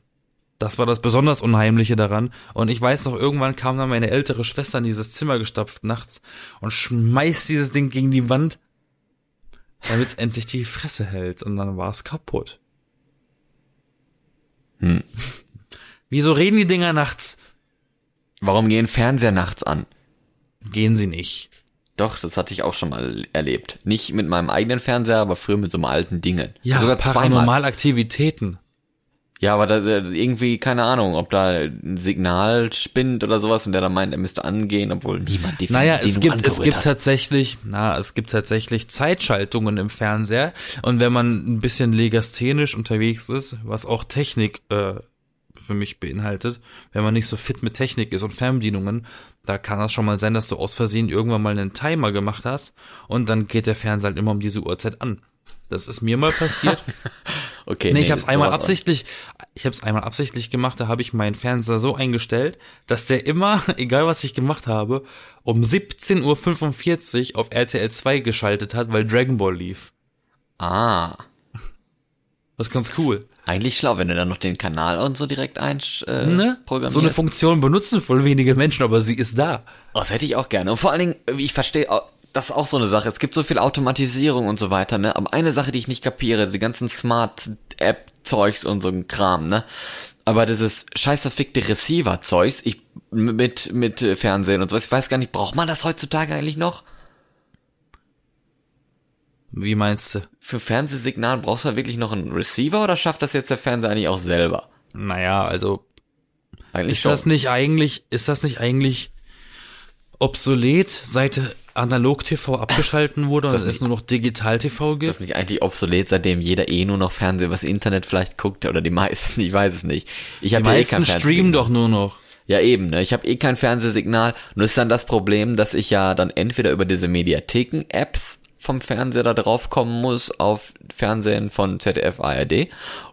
das war das besonders Unheimliche daran. Und ich weiß noch, irgendwann kam dann meine ältere Schwester in dieses Zimmer gestapft nachts und schmeißt dieses Ding gegen die Wand, damit es endlich die Fresse hält. Und dann war es kaputt. Hm. Wieso reden die Dinger nachts? Warum gehen Fernseher nachts an? Gehen sie nicht. Doch, das hatte ich auch schon mal erlebt. Nicht mit meinem eigenen Fernseher, aber früher mit so einem alten Dingen. Ja, Sogar zweimal. Paranormalaktivitäten. Ja, aber da, da irgendwie, keine Ahnung, ob da ein Signal spinnt oder sowas und der dann meint, er müsste angehen, obwohl niemand die Naja, es gibt, es gibt hat. tatsächlich, na, es gibt tatsächlich Zeitschaltungen im Fernseher. Und wenn man ein bisschen legasthenisch unterwegs ist, was auch Technik äh, für mich beinhaltet, wenn man nicht so fit mit Technik ist und Fernbedienungen, da kann das schon mal sein, dass du aus Versehen irgendwann mal einen Timer gemacht hast und dann geht der Fernseher halt immer um diese Uhrzeit an. Das ist mir mal passiert. [LAUGHS] Okay, Nee, ich habe es einmal absichtlich, ich habe es einmal absichtlich gemacht, da habe ich meinen Fernseher so eingestellt, dass der immer, [LAUGHS] egal was ich gemacht habe, um 17.45 Uhr auf RTL 2 geschaltet hat, weil Dragon Ball lief. Ah, Das ist ganz cool. eigentlich schlau, wenn du dann noch den Kanal und so direkt einsch äh, Ne? So eine Funktion benutzen voll wenige Menschen, aber sie ist da. Oh, das hätte ich auch gerne. Und vor allen Dingen, ich verstehe, das ist auch so eine Sache. Es gibt so viel Automatisierung und so weiter, ne? Aber eine Sache, die ich nicht kapiere, die ganzen Smart-App-Zeugs und so ein Kram, ne? Aber dieses scheiß verfickte Receiver-Zeugs, ich, mit, mit Fernsehen und so, ich weiß gar nicht, braucht man das heutzutage eigentlich noch? Wie meinst du? Für Fernsehsignalen brauchst du wirklich noch einen Receiver oder schafft das jetzt der Fernseher eigentlich auch selber? Naja, also Eigentlich ist schon. das nicht eigentlich, ist das nicht eigentlich obsolet, seit Analog-TV abgeschalten wurde und es nur noch Digital-TV ist gibt? das nicht eigentlich obsolet, seitdem jeder eh nur noch Fernsehen übers Internet vielleicht guckt oder die meisten, ich weiß es nicht. Ich habe ja eh meisten kein streamen doch nur noch. Ja, eben, ne? Ich habe eh kein Fernsehsignal. Nur ist dann das Problem, dass ich ja dann entweder über diese Mediatheken-Apps vom Fernseher da drauf kommen muss auf Fernsehen von ZDF, ARD.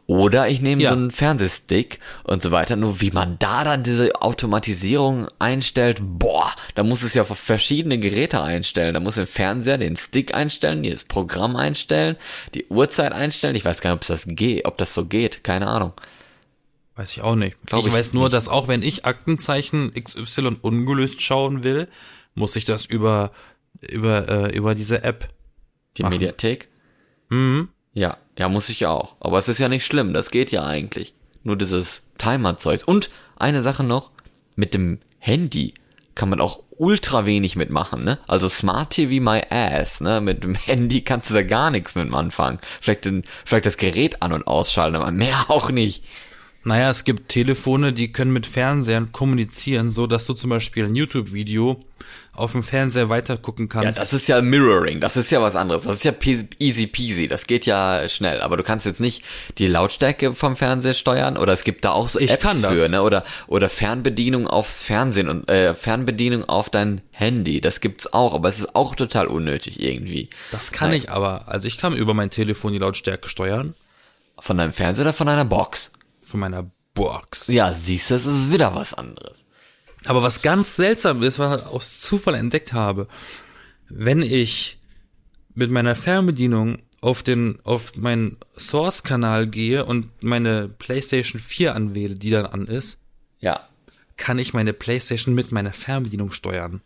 Oder ich nehme Ja. so einen Fernsehstick und so weiter. Nur wie man da dann diese Automatisierung einstellt, boah, da muss es ja auf verschiedene Geräte einstellen. Da muss der Fernseher den Stick einstellen, das Programm einstellen, die Uhrzeit einstellen. Ich weiß gar nicht, ob das geht, ob das so geht. Keine Ahnung. Weiß ich auch nicht. Glaub ich, ich weiß nur, nicht. dass auch wenn ich Aktenzeichen XY ungelöst schauen will, muss ich das über über äh, über diese App. Die Machen. Mediathek? Mhm. Ja, ja, muss ich auch. Aber es ist ja nicht schlimm, das geht ja eigentlich. nur dieses Timer-Zeugs. Und eine Sache noch, mit dem Handy kann man auch ultra wenig mitmachen, ne? Also Smart TV my ass, ne? Mit dem [LAUGHS] Handy kannst du da gar nichts mit anfangen. Vielleicht, den, vielleicht das Gerät an- und ausschalten, aber mehr [LAUGHS] auch nicht. Naja, es gibt Telefone, die können mit Fernsehern kommunizieren, so dass du zum Beispiel ein YouTube-Video auf dem Fernseher weitergucken Ja, kannst. das ist ja Mirroring, das ist ja was anderes. Das ist ja easy peasy, das geht ja schnell. Aber du kannst jetzt nicht die Lautstärke vom Fernseher steuern oder es gibt da auch so Ich Apps kann das. für, ne? Oder oder Fernbedienung aufs Fernsehen und äh, Fernbedienung auf dein Handy. Das gibt's auch, aber es ist auch total unnötig irgendwie. das kann ich aber. Also ich kann über mein Telefon die Lautstärke steuern. Von deinem Fernseher oder von deiner Box? Von meiner Box. Ja, siehst du, es ist wieder was anderes. Aber was ganz seltsam ist, was ich aus Zufall entdeckt habe, wenn ich mit meiner Fernbedienung auf den, auf meinen Source-Kanal gehe und meine PlayStation 4 anwähle, die dann an ist, Ja. kann ich meine PlayStation mit meiner Fernbedienung steuern.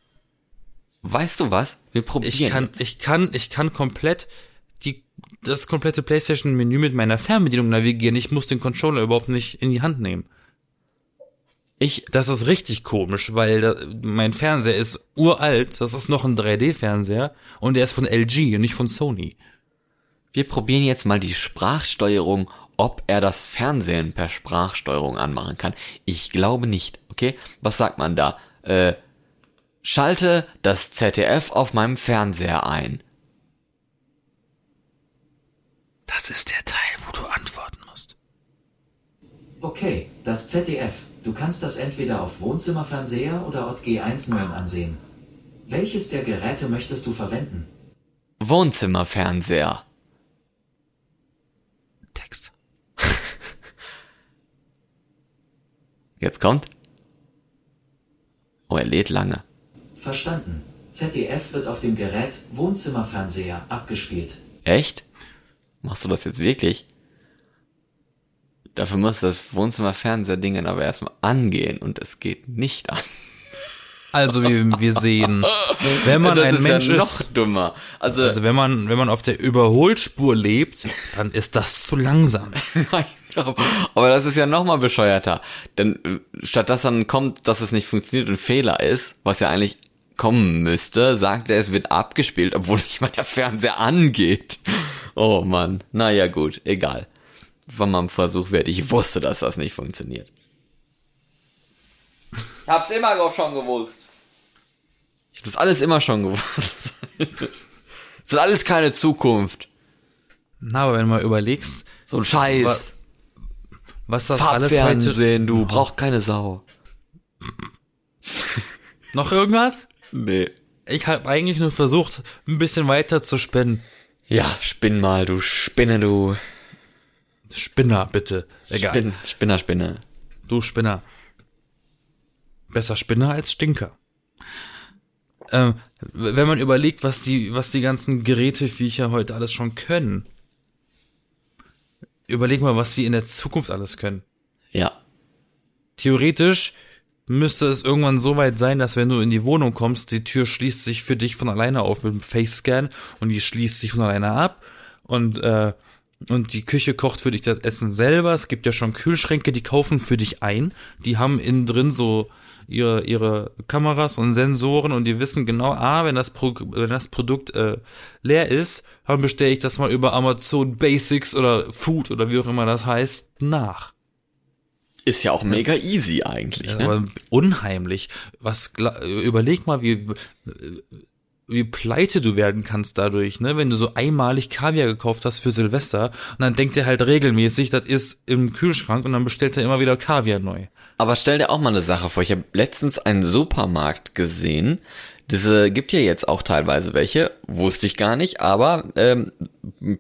Weißt du was? Wir probieren. Ich kann, jetzt. ich kann, ich kann komplett das komplette PlayStation-Menü mit meiner Fernbedienung navigieren. Ich muss den Controller überhaupt nicht in die Hand nehmen. ich Das ist richtig komisch, weil da, mein Fernseher ist uralt. Das ist noch ein 3D-Fernseher und der ist von LG und nicht von Sony. Wir probieren jetzt mal die Sprachsteuerung, ob er das Fernsehen per Sprachsteuerung anmachen kann. Ich glaube nicht, okay? Was sagt man da? Äh, schalte das ZDF auf meinem Fernseher ein. Das ist der Teil, wo du antworten musst. Okay, das ZDF. Du kannst das entweder auf Wohnzimmerfernseher oder OTG 1.9 ansehen. Welches der Geräte möchtest du verwenden? Wohnzimmerfernseher. Text. [LAUGHS] Jetzt kommt. Oh, er lädt lange. Verstanden. ZDF wird auf dem Gerät Wohnzimmerfernseher abgespielt. Echt? Machst du das jetzt wirklich? Dafür muss das Wohnzimmerfernseher-Ding aber erstmal angehen und es geht nicht an. Also wir, wir sehen, wenn man [LAUGHS] das ein ist Mensch ja noch ist, dummer. Also, also wenn man, wenn man auf der Überholspur lebt, dann ist das zu langsam. [LAUGHS] Aber das ist ja noch mal bescheuerter. Denn äh, statt dass dann kommt, dass es nicht funktioniert und Fehler ist, was ja eigentlich kommen müsste, sagt er, es wird abgespielt, obwohl nicht mal der Fernseher angeht. Oh Mann. Naja gut, egal. War mal ein Versuch wert. Ich wusste, dass das nicht funktioniert. Ich hab's immer auch schon gewusst. Ich hab das alles immer schon gewusst. das ist alles keine Zukunft. Na, aber wenn du mal überlegst, So ein Scheiß. Was- was das alles heute... Farbfernsehen, du brauchst keine Sau. Noch irgendwas? Nee. Ich habe eigentlich nur versucht, ein bisschen weiter zu spinnen. Ja, spinn mal, du Spinne, du. Spinner, bitte. Egal. Spinn, Spinner, Spinne. Du Spinner. Besser Spinner als Stinker. Ähm, wenn man überlegt, was die, was die ganzen Geräteviecher heute alles schon können. Überleg mal, was sie in der Zukunft alles können. Ja. Theoretisch müsste es irgendwann so weit sein, dass wenn du in die Wohnung kommst, die Tür schließt sich für dich von alleine auf mit dem Face-Scan und die schließt sich von alleine ab und äh, und die Küche kocht für dich das Essen selber. Es gibt ja schon Kühlschränke, die kaufen für dich ein. Die haben innen drin so ihre ihre Kameras und Sensoren und die wissen genau, ah, wenn das Pro wenn das Produkt äh, leer ist, dann bestelle ich das mal über Amazon Basics oder Food oder wie auch immer das heißt nach. Ist ja auch mega easy eigentlich, ne? Aber unheimlich. Was überleg mal, wie wie pleite du werden kannst dadurch, ne? Wenn du so einmalig Kaviar gekauft hast für Silvester und dann denkt er halt regelmäßig, das ist im Kühlschrank und dann bestellt er immer wieder Kaviar neu. Aber stell dir auch mal eine Sache vor. Ich habe letztens einen Supermarkt gesehen. Diese gibt ja jetzt auch teilweise welche, wusste ich gar nicht, aber ähm,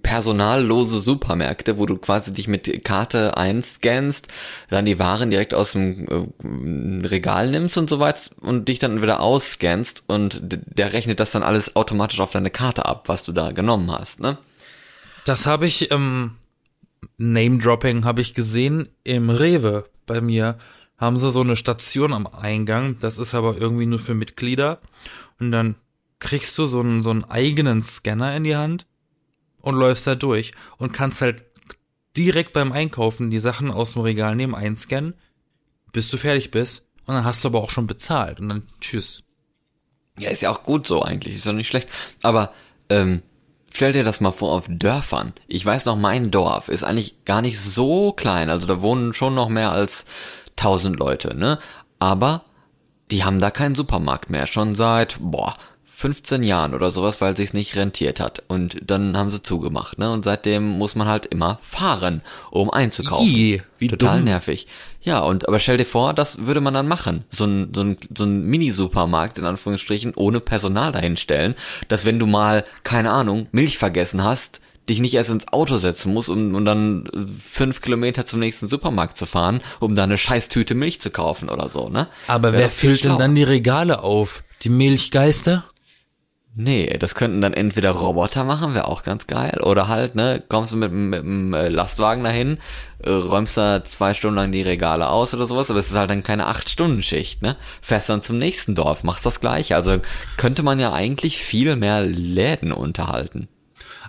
personallose Supermärkte, wo du quasi dich mit Karte einscannst, dann die Waren direkt aus dem äh, Regal nimmst und so weiter und dich dann wieder ausscannst und der rechnet das dann alles automatisch auf deine Karte ab, was du da genommen hast, ne? Das habe ich ähm, Name-Dropping habe ich gesehen im Rewe bei mir. Haben sie so eine Station am Eingang, das ist aber irgendwie nur für Mitglieder. Und dann kriegst du so einen, so einen eigenen Scanner in die Hand und läufst da durch und kannst halt direkt beim Einkaufen die Sachen aus dem Regal nehmen, einscannen, bis du fertig bist. Und dann hast du aber auch schon bezahlt. Und dann tschüss. Ja, ist ja auch gut so eigentlich, ist doch nicht schlecht. Aber ähm, stell dir das mal vor auf Dörfern. Ich weiß noch, mein Dorf ist eigentlich gar nicht so klein. Also da wohnen schon noch mehr als tausend Leute, ne? Aber die haben da keinen Supermarkt mehr. Schon seit, boah, 15 Jahren oder sowas, weil sich's nicht rentiert hat. Und dann haben sie zugemacht, ne? Und seitdem muss man halt immer fahren, um einzukaufen. Ih, wie Total dumm. nervig. Ja, und aber stell dir vor, das würde man dann machen. So ein, so ein, so ein Mini-Supermarkt, in Anführungsstrichen, ohne Personal dahinstellen, dass wenn du mal, keine Ahnung, Milch vergessen hast, dich nicht erst ins Auto setzen musst, um, um dann äh, fünf Kilometer zum nächsten Supermarkt zu fahren, um da eine Scheißtüte Milch zu kaufen oder so, ne? Aber Wär wer füllt denn dann die Regale auf? Die Milchgeister? Nee, das könnten dann entweder Roboter machen, wäre auch ganz geil, oder halt, ne, kommst du mit, mit einem äh, Lastwagen dahin, äh, räumst da zwei Stunden lang die Regale aus oder sowas, aber es ist halt dann keine Acht-Stunden-Schicht, ne? Fährst dann zum nächsten Dorf, machst das gleiche. Also könnte man ja eigentlich viel mehr Läden unterhalten.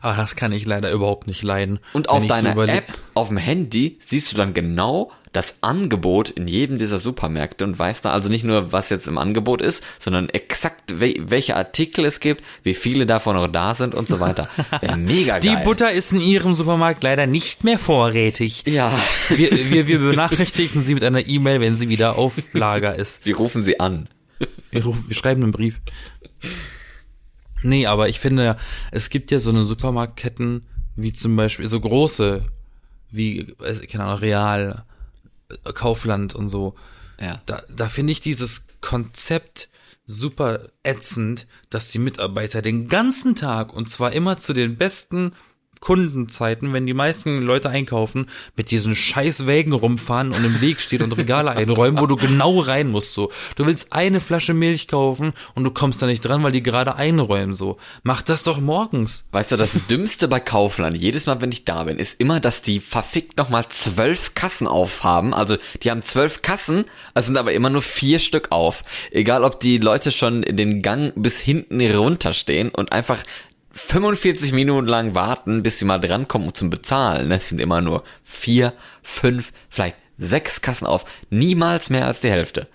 Aber das kann ich leider überhaupt nicht leiden. Und auf so deiner überle- App, auf dem Handy, siehst du dann genau das Angebot in jedem dieser Supermärkte und weißt da also nicht nur, was jetzt im Angebot ist, sondern exakt, wel welche Artikel es gibt, wie viele davon noch da sind und so weiter. Wäre [LAUGHS] mega Die geil. Butter ist in Ihrem Supermarkt leider nicht mehr vorrätig. Ja, Wir, wir, wir [LAUGHS] benachrichtigen Sie mit einer E-Mail, wenn sie wieder auf Lager ist. wir rufen sie an. Wir, rufen, wir schreiben einen Brief. Nee, aber ich finde, es gibt ja so eine Supermarktketten, wie zum Beispiel so große, wie, keine Ahnung, Real, äh, Kaufland und so. Ja. Da, da finde ich dieses Konzept super ätzend, dass die Mitarbeiter den ganzen Tag und zwar immer zu den besten Kundenzeiten, wenn die meisten Leute einkaufen, mit diesen scheiß Wägen rumfahren und im Weg steht und Regale [LAUGHS] einräumen, wo du genau rein musst, so. Du willst eine Flasche Milch kaufen und du kommst da nicht dran, weil die gerade einräumen, so. Mach das doch morgens. Weißt du, das [LAUGHS] Dümmste bei Kaufland, jedes Mal, wenn ich da bin, ist immer, dass die verfickt nochmal zwölf Kassen aufhaben. Also, die haben zwölf Kassen, es sind aber immer nur vier Stück auf. Egal, ob die Leute schon in den Gang bis hinten runterstehen und einfach 45 Minuten lang warten, bis sie mal drankommen zum Bezahlen. Es sind immer nur vier, fünf, vielleicht sechs Kassen auf. Niemals mehr als die Hälfte.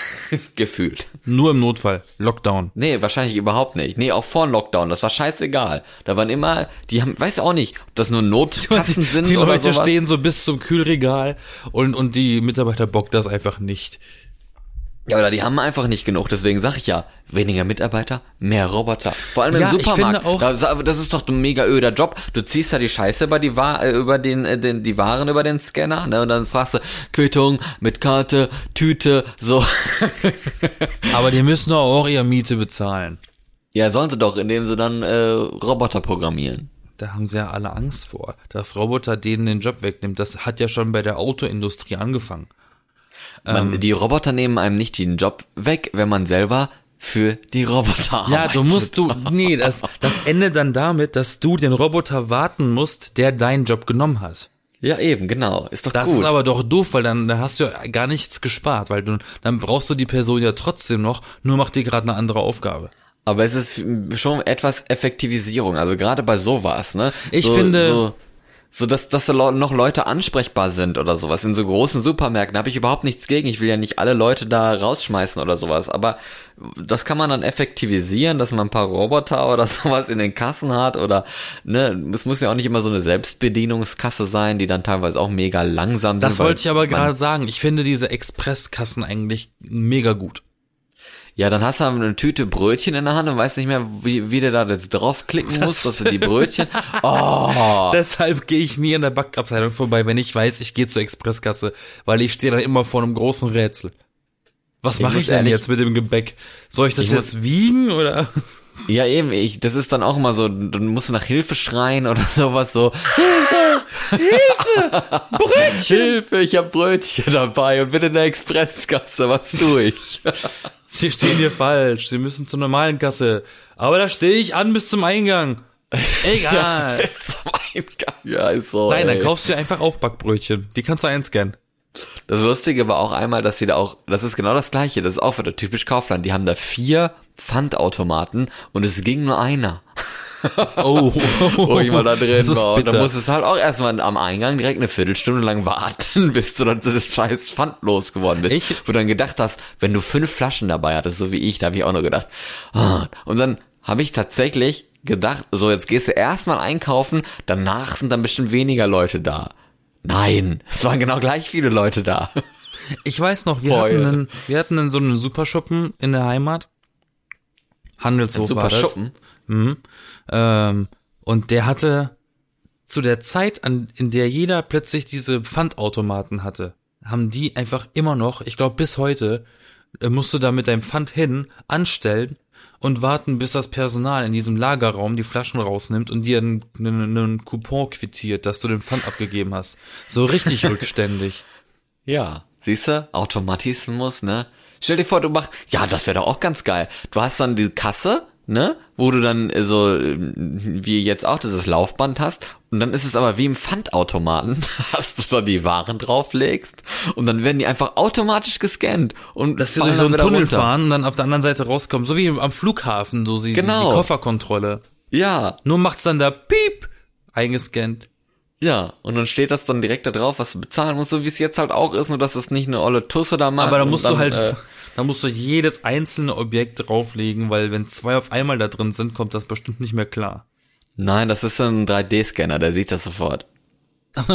[LAUGHS] Gefühlt. Nur im Notfall. Lockdown. Nee, wahrscheinlich überhaupt nicht. Nee, auch vor Lockdown, das war scheißegal. Da waren immer, die haben, weiß auch nicht, ob das nur Notkassen [LAUGHS] sind die oder Leute sowas. stehen so bis zum Kühlregal und, und die Mitarbeiter bockt das einfach nicht. Ja, oder die haben einfach nicht genug, deswegen sag ich ja, weniger Mitarbeiter, mehr Roboter. Vor allem Ja, im Supermarkt. das ist doch ein mega öder Job. Du ziehst da die Scheiße über die, Wa äh, über den, äh, den, die Waren über den Scanner, ne, und dann fragst du, Quittung, mit Karte, Tüte, so. [LAUGHS] Aber die müssen doch auch ihre Miete bezahlen. ja, sollen sie doch, indem sie dann, äh, Roboter programmieren. Da haben sie ja alle Angst vor, dass Roboter denen den Job wegnimmt. Das hat ja schon bei der Autoindustrie angefangen. Man, die Roboter nehmen einem nicht den Job weg, wenn man selber für die Roboter Ja, arbeitet. du musst du, nee, das, das endet dann damit, dass du den Roboter warten musst, der deinen Job genommen hat. Ja, eben, genau. Ist doch Das gut. ist aber doch doof, weil dann, dann hast du ja gar nichts gespart, weil du, dann brauchst du die Person ja trotzdem noch, nur macht die gerade eine andere Aufgabe. Aber es ist schon etwas Effektivisierung, also gerade bei sowas, ne? Ich so, finde- so, so dass, dass da noch Leute ansprechbar sind oder sowas. In so großen Supermärkten habe ich überhaupt nichts gegen. Ich will ja nicht alle Leute da rausschmeißen oder sowas. Aber das kann man dann effektivisieren, dass man ein paar Roboter [LAUGHS] oder sowas in den Kassen hat oder ne, es muss ja auch nicht immer so eine Selbstbedienungskasse sein, die dann teilweise auch mega langsam sind. Das wollte ich aber gerade sagen. Ich finde diese Expresskassen eigentlich mega gut. Ja, dann hast du eine Tüte Brötchen in der Hand und weißt nicht mehr, wie, wie du da jetzt draufklicken musst, dass du die Brötchen. [LAUGHS] Oh, Deshalb gehe ich nie an der Backabteilung vorbei, wenn ich weiß, ich gehe zur Expresskasse, weil ich stehe dann immer vor einem großen Rätsel. Was mache muss ich denn jetzt mit dem Gebäck? Soll ich das Ich jetzt wiegen oder? Ja, eben, ich, das ist dann auch immer so, dann musst du nach Hilfe schreien oder [LAUGHS] sowas so. [LAUGHS] Hilfe! Brötchen! Hilfe, ich hab Brötchen dabei und bin in der Expresskasse, was tue ich? Sie stehen hier falsch. Sie müssen zur normalen Kasse. Aber da stehe ich an bis zum Eingang. Egal. [LAUGHS] Zum Eingang. Ja, ist so. Nein, dann ey. kaufst du dir einfach Aufbackbrötchen. Die kannst du einscannen. Das Lustige war auch einmal, dass sie da auch, das ist genau das gleiche, das ist auch wieder typisch Kaufland, die haben da vier Pfandautomaten und es ging nur einer. Oh, wo ich mal da drin war. Und dann musstest du halt auch erstmal am Eingang direkt eine Viertelstunde lang warten, [LAUGHS] bis du dann das scheiß Pfand losgeworden bist. Ich- wo du dann gedacht hast, wenn du fünf Flaschen dabei hattest, so wie ich, da habe ich auch nur gedacht. Ah. Und dann habe ich tatsächlich gedacht, so jetzt gehst du erstmal einkaufen, danach sind dann bestimmt weniger Leute da. Nein, es waren genau gleich viele Leute da. [LAUGHS] Ich weiß noch, wir Heul. hatten, einen, wir hatten einen, so einen Superschuppen in der Heimat. Handelshof Super war das. Schuppen. Ähm, und der hatte zu der Zeit, an, in der jeder plötzlich diese Pfandautomaten hatte, haben die einfach immer noch, ich glaube bis heute, äh, musst du da mit deinem Pfand hin, anstellen und warten, bis das Personal in diesem Lagerraum die Flaschen rausnimmt und dir einen, einen, einen Coupon quittiert, dass du den Pfand abgegeben hast. So richtig [LAUGHS] rückständig. Ja, siehst du, Automatismus, ne? Stell dir vor, du machst, ja, das wäre doch auch ganz geil. Du hast dann die Kasse, ne? Wo du dann so, ähm, wie jetzt auch, dieses Laufband hast. Und dann ist es aber wie im Pfandautomaten, [LAUGHS] dass du da die Waren drauflegst und dann werden die einfach automatisch gescannt. Und Dass wir fallen durch so einen Tunnel runter. fahren und dann auf der anderen Seite rauskommen. So wie am Flughafen, so sie, Genau. die Kofferkontrolle. Ja, Nur macht's dann da Piep eingescannt. Ja. Und dann steht das dann direkt da drauf, was du bezahlen musst, so wie es jetzt halt auch ist, nur dass es nicht eine olle Tusse da macht. Aber da musst dann, du halt, Äh, [LAUGHS] da musst du jedes einzelne Objekt drauflegen, weil wenn zwei auf einmal da drin sind, kommt das bestimmt nicht mehr klar. nein, das ist ein 3D-Scanner, der sieht das sofort. [LAUGHS]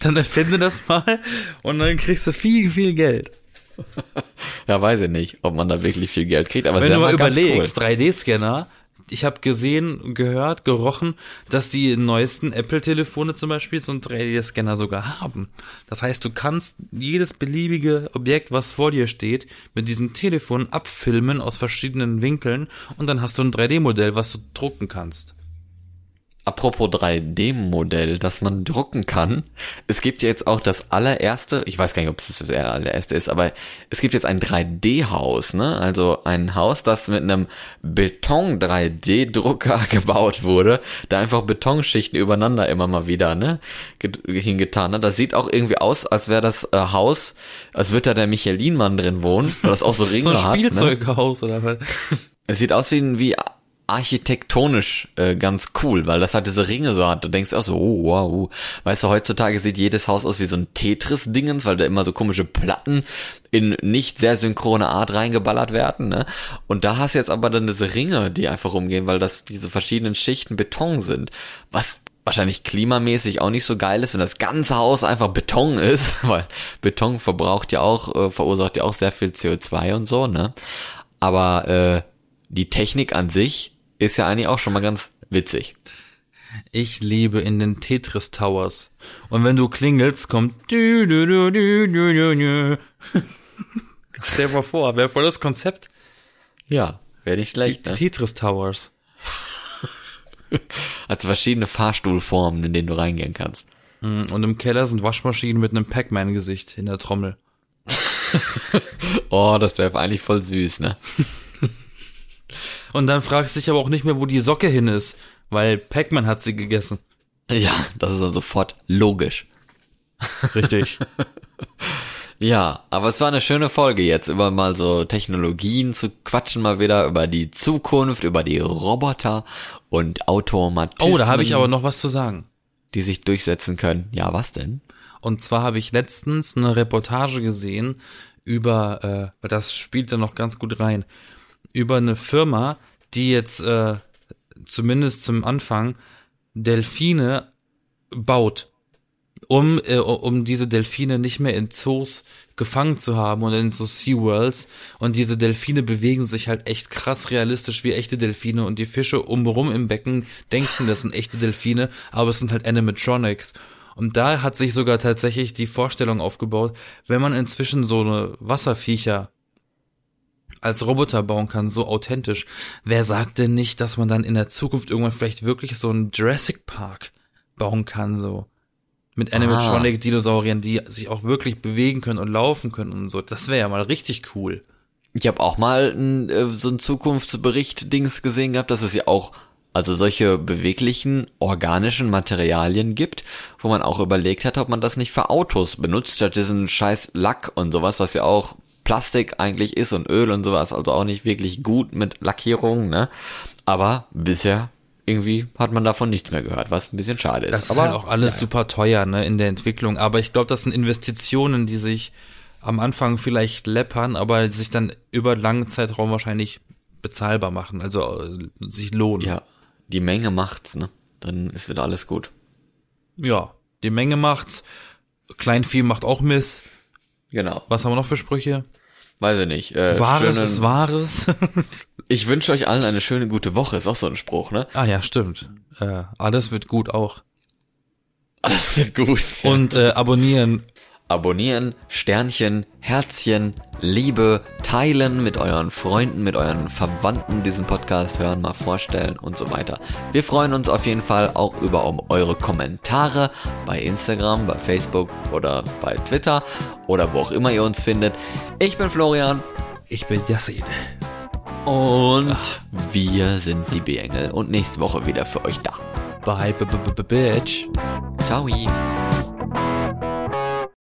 dann erfinde das mal und dann kriegst du viel, viel Geld. [LAUGHS] Ja, weiß ich nicht, ob man da wirklich viel Geld kriegt, aber Wenn du mal überlegst, cool. 3D-Scanner, ich habe gesehen, gehört, gerochen, dass die neuesten Apple-Telefone zum Beispiel so einen 3D-Scanner sogar haben. Das heißt, du kannst jedes beliebige Objekt, was vor dir steht, mit diesem Telefon abfilmen aus verschiedenen Winkeln und dann hast du ein 3D-Modell, was du drucken kannst. Apropos 3D-Modell, das man drucken kann. Es gibt ja jetzt auch das allererste, ich weiß gar nicht, ob es das allererste ist, aber es gibt jetzt ein 3D-Haus, ne? Also ein Haus, das mit einem Beton-3D-Drucker [LAUGHS] gebaut wurde, da einfach Betonschichten übereinander immer mal wieder, ne? get- Hingetan hat. Das sieht auch irgendwie aus, als wäre das äh, Haus, als würde da der Michelin-Mann drin wohnen, weil das auch so Ringe [LAUGHS] So ein. Ne? Spielzeughaus oder was? Es sieht aus wie, ein- wie architektonisch äh, ganz cool, weil das halt diese Ringe so hat. Du denkst auch so, oh, wow. Weißt du, heutzutage sieht jedes Haus aus wie so ein Tetris-Dingens, weil da immer so komische Platten in nicht sehr synchrone Art reingeballert werden, ne? Und da hast du jetzt aber dann diese Ringe, die einfach rumgehen, weil das diese verschiedenen Schichten Beton sind. Was wahrscheinlich klimamäßig auch nicht so geil ist, wenn das ganze Haus einfach Beton ist, [LAUGHS] weil Beton verbraucht ja auch, äh, verursacht ja auch sehr viel CO2 und so, ne? Aber äh, die Technik an sich ist ja eigentlich auch schon mal ganz witzig. Ich lebe in den Tetris Towers. Und wenn du klingelst, kommt dü, dü, dü, dü, dü, dü. [LAUGHS] Stell dir mal vor, wäre voll das Konzept. Ja, wäre nicht schlecht, Die ne? Tetris Towers. [LAUGHS] Also verschiedene Fahrstuhlformen, in denen du reingehen kannst. Mm, Und im Keller sind Waschmaschinen mit einem Pac-Man-Gesicht in der Trommel. [LAUGHS] Oh, das wäre eigentlich voll süß, ne? Und dann fragst du dich aber auch nicht mehr, wo die Socke hin ist, weil Pac-Man hat sie gegessen. Ja, das ist dann sofort logisch. Richtig. [LAUGHS] Ja, aber es war eine schöne Folge jetzt, über mal so Technologien zu quatschen, mal wieder über die Zukunft, über die Roboter und Automatismen, Oh, da habe ich aber noch was zu sagen. die sich durchsetzen können. Ja, was denn? Und zwar habe ich letztens eine Reportage gesehen über, äh, das spielt da noch ganz gut rein, über eine Firma, die jetzt äh, zumindest zum Anfang Delfine baut, um äh, um diese Delfine nicht mehr in Zoos gefangen zu haben und in so SeaWorlds und diese Delfine bewegen sich halt echt krass realistisch wie echte Delfine und die Fische umrum im Becken denken, das sind echte Delfine, aber es sind halt Animatronics. Und da hat sich sogar tatsächlich die Vorstellung aufgebaut, wenn man inzwischen so eine Wasserviecher als Roboter bauen kann, so authentisch, wer sagt denn nicht, dass man dann in der Zukunft irgendwann vielleicht wirklich so einen Jurassic Park bauen kann, so. Mit Animatronic Dinosauriern, die sich auch wirklich bewegen können und laufen können und so. Das wäre ja mal richtig cool. Ich habe auch mal n, äh, so einen Zukunftsbericht-Dings gesehen gehabt, dass es ja auch also solche beweglichen organischen Materialien gibt, wo man auch überlegt hat, ob man das nicht für Autos benutzt, statt diesen scheiß Lack und sowas, was ja auch Plastik eigentlich ist und Öl und sowas, also auch nicht wirklich gut mit Lackierung, ne? Aber bisher irgendwie hat man davon nichts mehr gehört, was ein bisschen schade ist. Das ist Aber halt auch alles ja, super teuer, ne, in der Entwicklung. Aber ich glaube, das sind Investitionen, die sich am Anfang vielleicht läppern, aber sich dann über langen Zeitraum wahrscheinlich bezahlbar machen, also äh, sich lohnen. Ja, die Menge macht's, ne? Dann ist wieder alles gut. ja, die Menge macht's. Kleinvieh macht auch Miss. Genau. Was haben wir noch für Sprüche? Weiß ich nicht. Äh, Wahres schönen- ist Wahres. [LAUGHS] Ich wünsche euch allen eine schöne, gute Woche. Ist auch so ein Spruch, ne? ah ja, stimmt. Äh, alles wird gut auch. Das wird gut. Und äh, abonnieren. Abonnieren, Sternchen, Herzchen, Liebe, teilen mit euren Freunden, mit euren Verwandten diesen Podcast hören, mal vorstellen und so weiter. Wir freuen uns auf jeden Fall auch über um eure Kommentare bei Instagram, bei Facebook oder bei Twitter oder wo auch immer ihr uns findet. Ich bin Florian Ich bin Yassin. und wir sind die B-Engel und nächste Woche wieder für euch da. Bye, -b -b -b Bitch. Ciao.